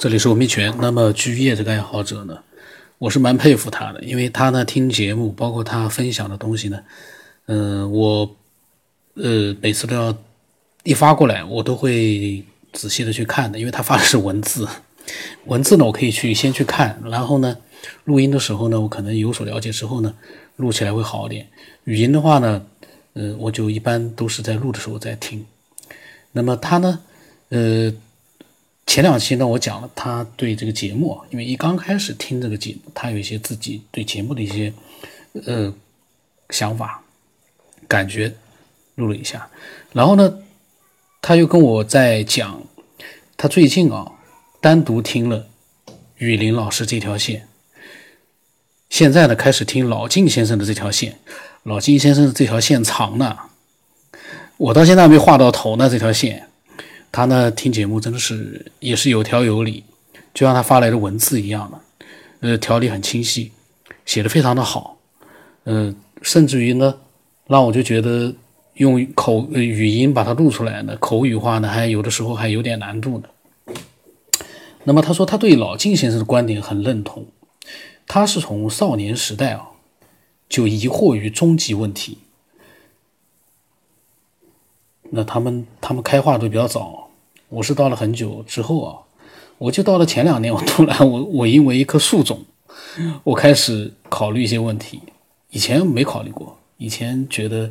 这里是文明泉。那么居业这个爱好者呢，我是蛮佩服他的，因为他呢听节目，包括他分享的东西呢，嗯，我呃每次都要一发过来，我都会仔细的去看的，因为他发的是文字，文字呢我可以去先去看，然后呢录音的时候呢，我可能有所了解之后呢，录起来会好一点。语音的话呢，呃，我就一般都是在录的时候在听。那么他呢，呃。前两期呢，我讲了他对这个节目，因为一刚开始听这个节目，他有一些自己对节目的一些呃想法、感觉，录了一下。然后呢，他又跟我在讲，他最近啊单独听了雨林老师这条线，现在呢开始听老金先生的这条线。老金先生的这条线长呢，我到现在还没画到头呢，这条线。他呢听节目真的是也是有条有理，就像他发来的文字一样的，呃，条理很清晰，写的非常的好，嗯，甚至于呢，让我就觉得用口语音把它录出来呢，口语化呢还有的时候还有点难度呢。那么他说他对老金先生的观点很认同，他是从少年时代啊就疑惑于终极问题。那他们他们开化都比较早，我是到了很久之后啊，我就到了前两年，我突然 我我因为一棵树种，我开始考虑一些问题，以前没考虑过，以前觉得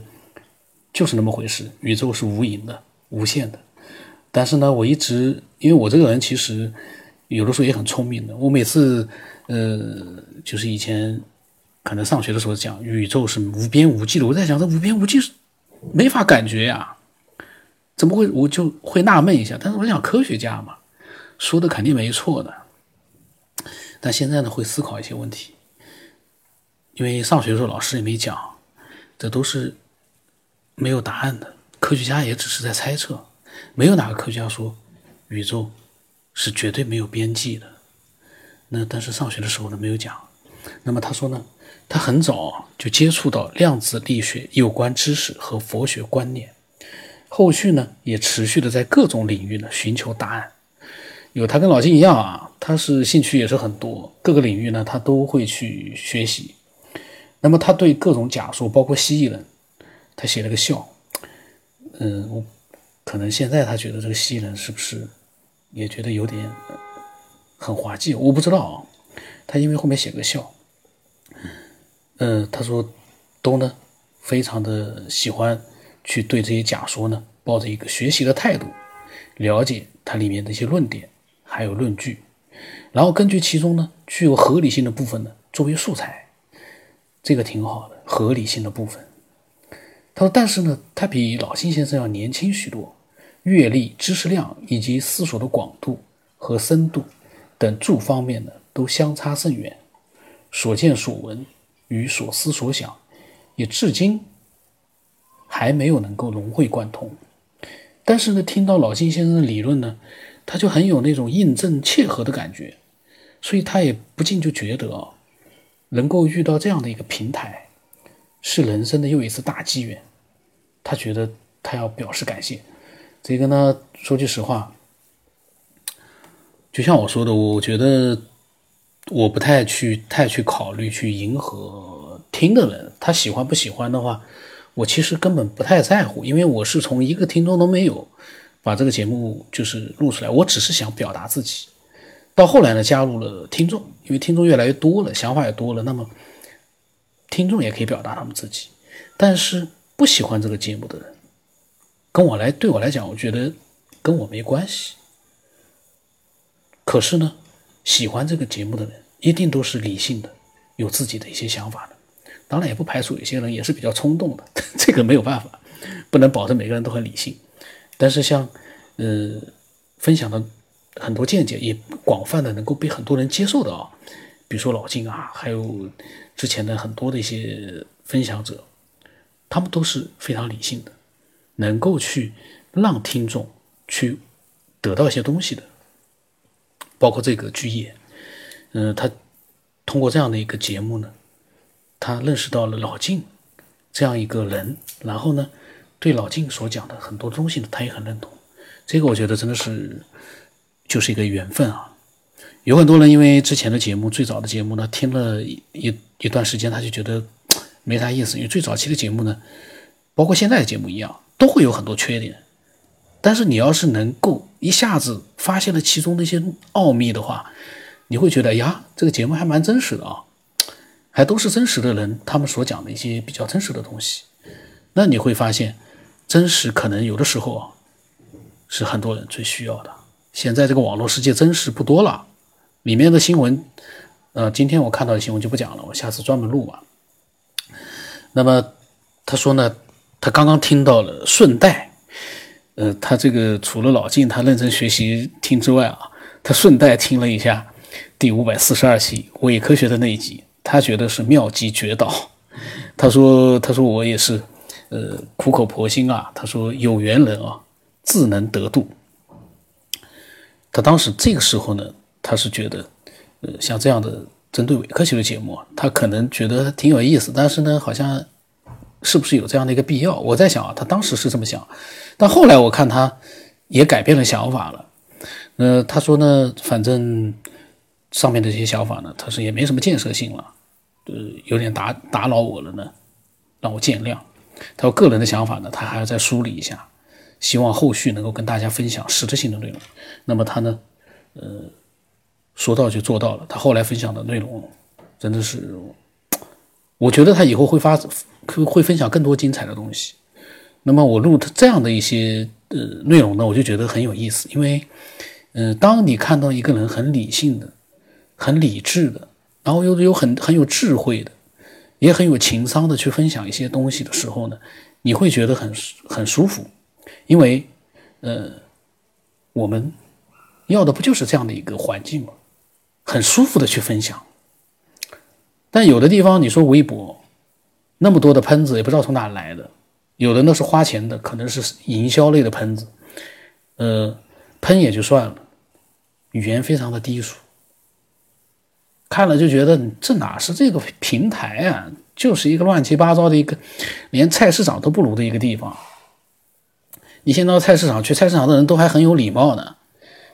就是那么回事，宇宙是无垠的、无限的，但是呢，我一直因为我这个人其实有的时候也很聪明的，我每次呃就是以前可能上学的时候讲宇宙是无边无际的，我在想这无边无际是没法感觉呀。怎么会？我就会纳闷一下。但是我想，科学家嘛，说的肯定没错的。但现在呢，会思考一些问题，因为上学的时候老师也没讲，这都是没有答案的。科学家也只是在猜测，没有哪个科学家说宇宙是绝对没有边际的。那但是上学的时候呢，没有讲。那么他说呢，他很早就接触到量子力学有关知识和佛学观念。后续呢，也持续的在各种领域呢寻求答案。有他跟老金一样啊，他是兴趣也是很多，各个领域呢他都会去学习。那么他对各种假说，包括蜥蜴人，他写了个笑。嗯，我可能现在他觉得这个蜥蜴人是不是也觉得有点很滑稽？我不知道啊。他因为后面写个笑。嗯，他说都呢非常的喜欢。去对这些假说呢，抱着一个学习的态度，了解它里面的一些论点，还有论据，然后根据其中呢具有合理性的部分呢作为素材，这个挺好的，合理性的部分。他说，但是呢，他比老金先生要年轻许多，阅历、知识量以及思索的广度和深度等诸方面呢都相差甚远，所见所闻与所思所想，也至今。还没有能够融会贯通，但是呢，听到老金先生的理论呢，他就很有那种印证切合的感觉，所以他也不禁就觉得啊，能够遇到这样的一个平台，是人生的又一次大机缘。他觉得他要表示感谢。这个呢，说句实话，就像我说的，我觉得我不太去太去考虑去迎合听的人，他喜欢不喜欢的话。我其实根本不太在乎，因为我是从一个听众都没有把这个节目就是录出来，我只是想表达自己。到后来呢，加入了听众，因为听众越来越多了，想法也多了，那么听众也可以表达他们自己。但是不喜欢这个节目的人，跟我来对我来讲，我觉得跟我没关系。可是呢，喜欢这个节目的人，一定都是理性的，有自己的一些想法的。当然也不排除有些人也是比较冲动的，这个没有办法，不能保证每个人都很理性。但是像，呃，分享的很多见解也广泛的能够被很多人接受的啊，比如说老金啊，还有之前的很多的一些分享者，他们都是非常理性的，能够去让听众去得到一些东西的。包括这个居业，嗯，他通过这样的一个节目呢。他认识到了老晋这样一个人，然后呢，对老晋所讲的很多东西呢，他也很认同。这个我觉得真的是就是一个缘分啊。有很多人因为之前的节目，最早的节目呢，听了一一段时间，他就觉得没啥意思。因为最早期的节目呢，包括现在的节目一样，都会有很多缺点。但是你要是能够一下子发现了其中的一些奥秘的话，你会觉得呀，这个节目还蛮真实的啊，还都是真实的人，他们所讲的一些比较真实的东西。那你会发现，真实可能有的时候啊，是很多人最需要的。现在这个网络世界真实不多了，里面的新闻，呃，今天我看到的新闻就不讲了，我下次专门录吧。那么他说呢，他刚刚听到了顺带，呃，他这个除了老晋他认真学习听之外啊，他顺带听了一下第五百四十二期伪科学的那一集，他觉得是妙计绝导。他说，他说我也是，呃，苦口婆心啊。他说有缘人啊，自能得度。他当时这个时候呢，他是觉得，呃，像这样的针对伪科学的节目，他可能觉得挺有意思，但是呢，好像是不是有这样的一个必要？我在想啊，他当时是这么想，但后来我看他也改变了想法了。呃，他说呢，反正上面的这些想法呢，他是也没什么建设性了，呃，有点打打扰我了呢，让我见谅。他说个人的想法呢，他还要再梳理一下。希望后续能够跟大家分享实质性的内容。那么他呢，呃，说到就做到了。他后来分享的内容真的是，我觉得他以后会发会分享更多精彩的东西。那么我录他这样的一些呃内容呢，我就觉得很有意思。因为，嗯，当你看到一个人很理性的、很理智的，然后又有很很有智慧的，也很有情商的去分享一些东西的时候呢，你会觉得很很舒服。因为，呃，我们要的不就是这样的一个环境吗？很舒服的去分享。但有的地方，你说微博那么多的喷子，也不知道从哪来的。有的呢是花钱的，可能是营销类的喷子。呃，喷也就算了，语言非常的低俗，看了就觉得这哪是这个平台啊？就是一个乱七八糟的一个，连菜市场都不如的一个地方。你先到菜市场去，菜市场的人都还很有礼貌呢。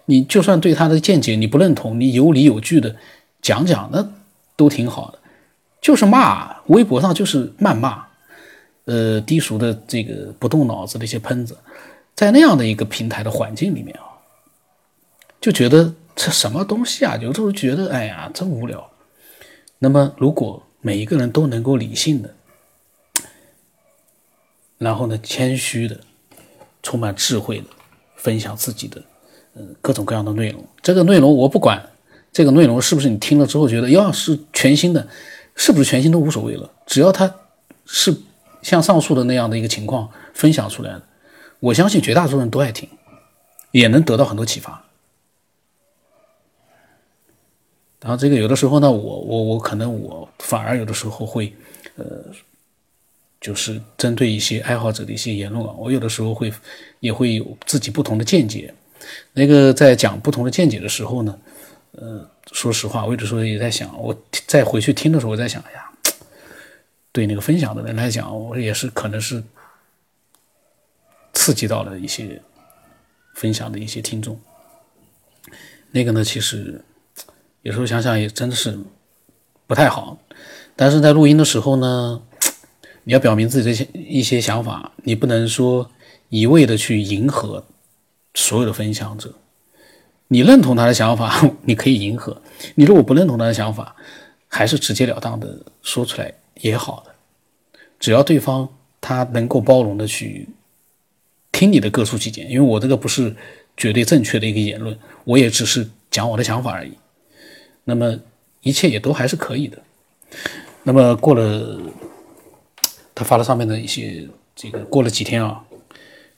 你就算对他的见解你不认同，你有理有据的讲讲，那都挺好的。就是骂，微博上就是谩骂，呃，低俗的这个不动脑子的一些喷子，在那样的一个平台的环境里面啊，就觉得这什么东西啊？有时候觉得，哎呀，真无聊。那么，如果每一个人都能够理性的，然后呢，谦虚的。充满智慧的分享自己的，呃，各种各样的内容。这个内容我不管，这个内容是不是你听了之后觉得要是全新的，是不是全新都无所谓了。只要它是像上述的那样的一个情况分享出来的，我相信绝大多数人都爱听，也能得到很多启发。然后这个有的时候呢，我我我可能我反而有的时候会，呃。就是针对一些爱好者的一些言论啊，我有的时候会也会有自己不同的见解。那个在讲不同的见解的时候呢，呃，说实话，我有的时候也在想，我再回去听的时候，我在想，哎呀，对那个分享的人来讲，我也是可能是刺激到了一些分享的一些听众。那个呢，其实有时候想想也真的是不太好，但是在录音的时候呢。你要表明自己的一些一些想法，你不能说一味的去迎合所有的分享者。你认同他的想法，你可以迎合；你如果不认同他的想法，还是直截了当的说出来也好的。只要对方他能够包容的去听你的各抒己见，因为我这个不是绝对正确的一个言论，我也只是讲我的想法而已。那么一切也都还是可以的。那么过了。他发了上面的一些这个过了几天啊，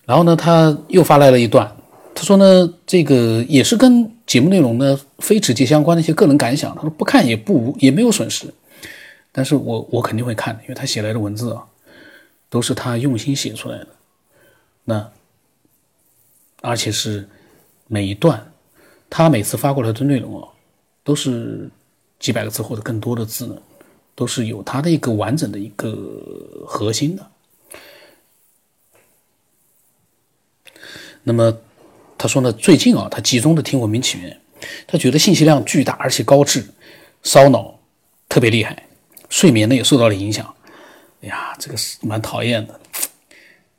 然后呢，他又发来了一段，他说呢，这个也是跟节目内容呢非直接相关的一些个人感想。他说不看也不也没有损失，但是我我肯定会看，因为他写来的文字啊，都是他用心写出来的，那而且是每一段，他每次发过来的内容啊，都是几百个字或者更多的字呢。都是有它的一个完整的一个核心的。那么他说呢，最近啊，他集中的听文明起源，他觉得信息量巨大，而且高质，烧脑特别厉害，睡眠呢也受到了影响。哎呀，这个是蛮讨厌的。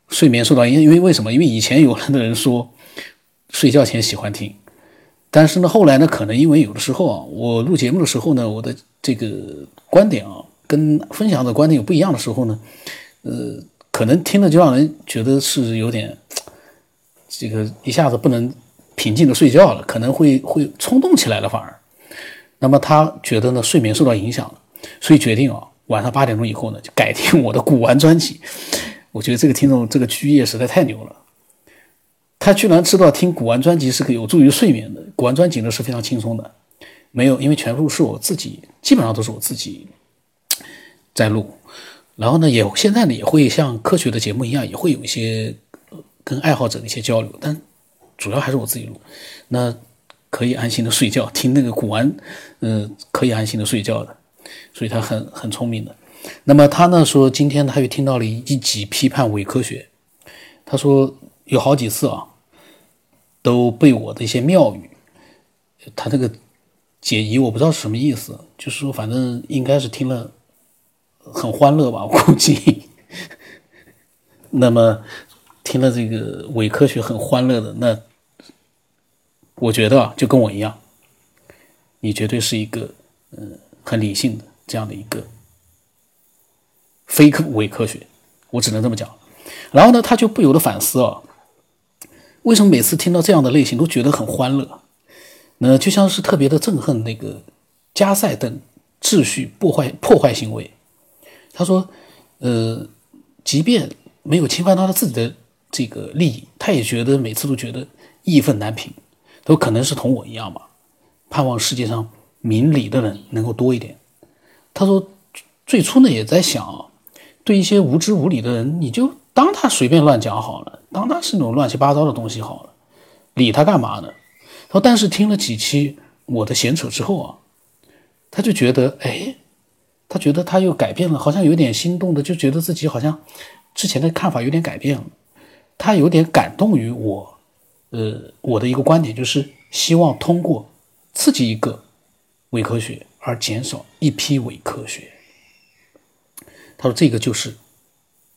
睡眠受到影响，因为为什么？因为以前有的人说睡觉前喜欢听，但是呢，后来呢，可能因为有的时候啊，我录节目的时候呢，我的这个观点啊，跟分享的观点有不一样的时候呢，呃，可能听了就让人觉得是有点 这个一下子不能平静的睡觉了，可能会会冲动起来了，反而。那么他觉得呢，睡眠受到影响了，所以决定啊，晚上八点钟以后呢，就改听我的古玩专辑。我觉得这个听众这个居业实在太牛了，他居然知道听古玩专辑是个有助于睡眠的。古玩专辑呢是非常轻松的，没有，因为全部是我自己，基本上都是我自己在录。然后呢，也现在呢也会像科学的节目一样，也会有一些跟爱好者的一些交流，但主要还是我自己录。那可以安心的睡觉，听那个古玩，嗯，可以安心的睡觉的，所以他很很聪明的。那么他呢说，今天他又听到了一集批判伪科学。他说有好几次啊，都被我的一些妙语，他这个解疑我不知道是什么意思，就是说反正应该是听了很欢乐吧，我估计。那么听了这个伪科学很欢乐的，那我觉得啊，就跟我一样，你绝对是一个嗯很理性的这样的一个。非科伪科学，我只能这么讲。然后呢，他就不由得反思啊，为什么每次听到这样的类型都觉得很欢乐？那就像是特别的憎恨那个加塞等秩序破坏破坏行为。他说，呃，即便没有侵犯到他自己的这个利益，他也觉得每次都觉得义愤难平。都可能是同我一样吧，盼望世界上明理的人能够多一点。他说，最初呢也在想。对一些无知无理的人，你就当他随便乱讲好了，当他是那种乱七八糟的东西好了，理他干嘛呢？他说，但是听了几期我的闲扯之后啊，他就觉得，哎，他觉得他又改变了，好像有点心动的，就觉得自己好像之前的看法有点改变了。他有点感动于我，呃，我的一个观点就是希望通过刺激一个伪科学而减少一批伪科学。他说：“这个就是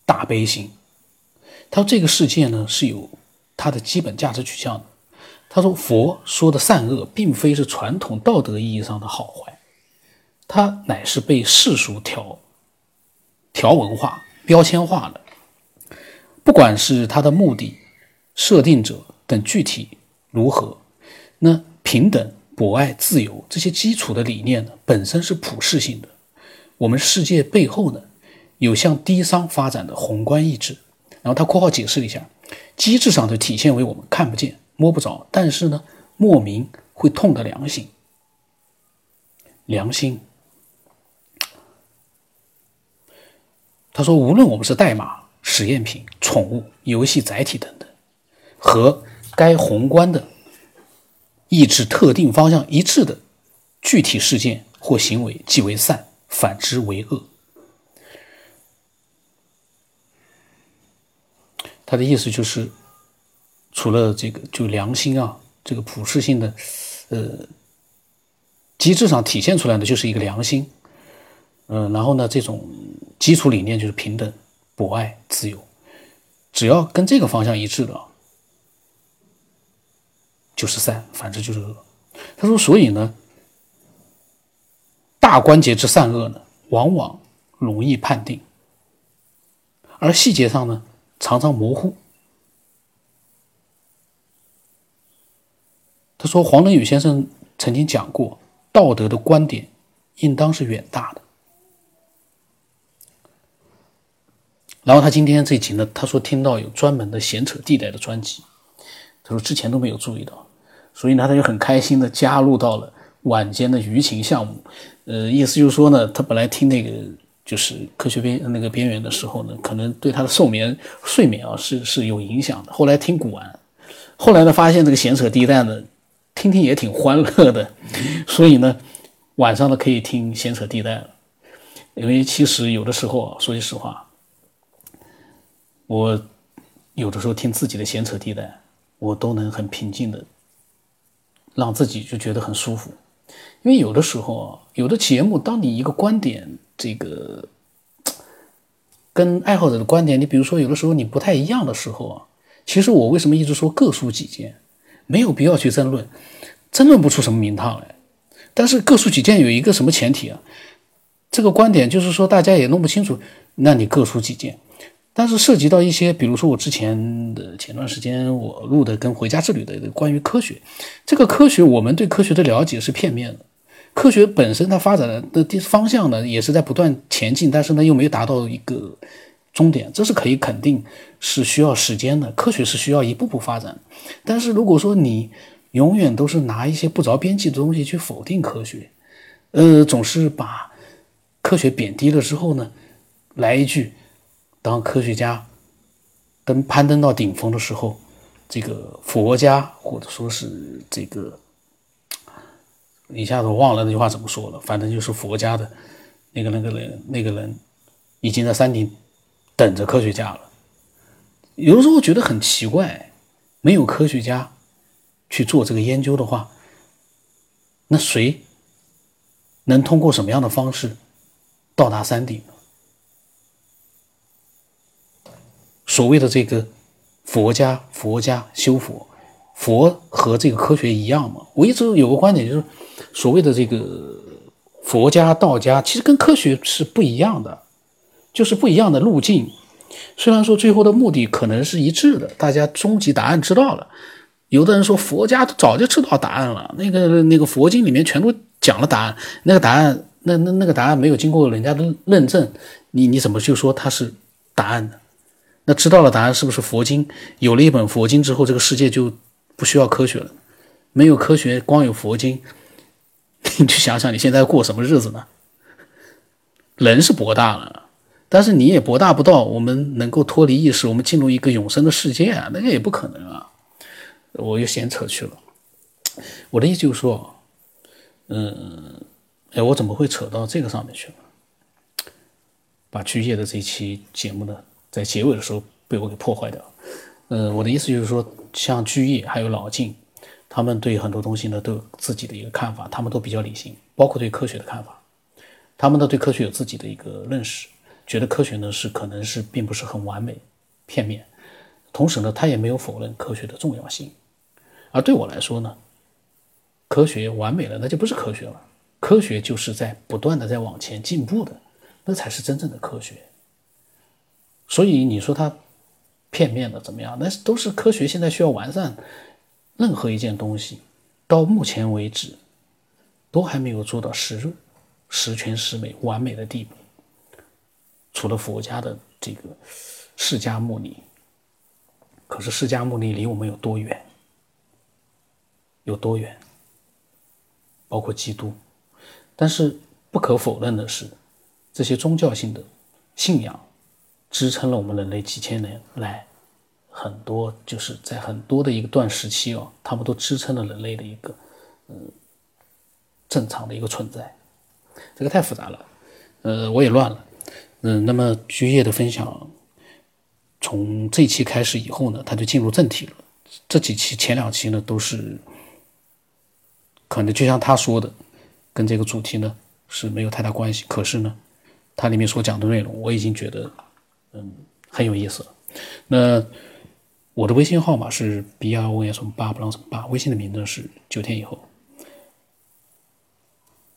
大悲心。”他说：“这个世界呢是有它的基本价值取向的。”他说：“佛说的善恶，并非是传统道德意义上的好坏，它乃是被世俗条条文化、标签化的。不管是它的目的、设定者等具体如何，那平等、博爱、自由这些基础的理念呢，本身是普世性的。我们世界背后呢？”有向低商发展的宏观意志，然后他括号解释了一下，机制上就体现为我们看不见、摸不着，但是呢，莫名会痛的良心。良心。他说，无论我们是代码、实验品、宠物、游戏载体等等，和该宏观的意志特定方向一致的具体事件或行为，即为善，反之为恶。他的意思就是，除了这个就良心啊，这个普世性的，呃，机制上体现出来的就是一个良心，嗯，然后呢，这种基础理念就是平等、博爱、自由，只要跟这个方向一致的，就是善，反之就是恶。他说，所以呢，大关节之善恶呢，往往容易判定，而细节上呢。常常模糊。他说：“黄仁宇先生曾经讲过，道德的观点应当是远大的。”然后他今天这集呢，他说听到有专门的闲扯地带的专辑，他说之前都没有注意到，所以呢，他就很开心的加入到了晚间的舆情项目。呃，意思就是说呢，他本来听那个。就是科学边那个边缘的时候呢，可能对他的睡眠睡眠啊是是有影响的。后来听古玩，后来呢发现这个闲扯地带呢，听听也挺欢乐的，所以呢晚上呢可以听闲扯地带了。因为其实有的时候啊说句实话，我有的时候听自己的闲扯地带，我都能很平静的让自己就觉得很舒服。因为有的时候啊，有的节目，当你一个观点这个跟爱好者的观点，你比如说有的时候你不太一样的时候啊，其实我为什么一直说各抒己见，没有必要去争论，争论不出什么名堂来。但是各抒己见有一个什么前提啊？这个观点就是说大家也弄不清楚，那你各抒己见。但是涉及到一些，比如说我之前的前段时间我录的跟《回家之旅》的关于科学，这个科学我们对科学的了解是片面的。科学本身它发展的方向呢，也是在不断前进，但是呢又没有达到一个终点，这是可以肯定是需要时间的。科学是需要一步步发展，但是如果说你永远都是拿一些不着边际的东西去否定科学，呃，总是把科学贬低了之后呢，来一句。当科学家登攀登到顶峰的时候，这个佛家或者说是这个一下子忘了那句话怎么说了，反正就是佛家的那个那个人那个人已经在山顶等着科学家了。有的时候觉得很奇怪，没有科学家去做这个研究的话，那谁能通过什么样的方式到达山顶呢？所谓的这个佛家，佛家修佛，佛和这个科学一样嘛？我一直有个观点，就是所谓的这个佛家、道家，其实跟科学是不一样的，就是不一样的路径。虽然说最后的目的可能是一致的，大家终极答案知道了。有的人说佛家早就知道答案了，那个那个佛经里面全都讲了答案，那个答案那那那个答案没有经过人家的认证，你你怎么就说它是答案呢？那知道了答案是不是佛经？有了一本佛经之后，这个世界就不需要科学了。没有科学，光有佛经，你去想想你现在过什么日子呢？人是博大了，但是你也博大不到我们能够脱离意识，我们进入一个永生的世界啊，那个也不可能啊。我又闲扯去了。我的意思就是说，嗯，哎，我怎么会扯到这个上面去了？把巨业的这期节目呢？在结尾的时候被我给破坏掉，呃，我的意思就是说，像居易还有老晋，他们对很多东西呢都有自己的一个看法，他们都比较理性，包括对科学的看法，他们呢对科学有自己的一个认识，觉得科学呢是可能是并不是很完美、片面，同时呢他也没有否认科学的重要性，而对我来说呢，科学完美了那就不是科学了，科学就是在不断的在往前进步的，那才是真正的科学。所以你说它片面的怎么样？那都是科学现在需要完善。任何一件东西到目前为止都还没有做到十十全十美、完美的地步。除了佛家的这个释迦牟尼，可是释迦牟尼离我们有多远？有多远？包括基督。但是不可否认的是，这些宗教性的信仰。支撑了我们人类几千年来很多，就是在很多的一个段时期哦，他们都支撑了人类的一个嗯正常的一个存在。这个太复杂了，呃，我也乱了。嗯，那么居业的分享从这期开始以后呢，他就进入正题了。这几期前两期呢都是可能就像他说的，跟这个主题呢是没有太大关系。可是呢，它里面所讲的内容，我已经觉得。嗯，很有意思。那我的微信号码是 b r o s 八不让什么八，微信的名字是九天以后。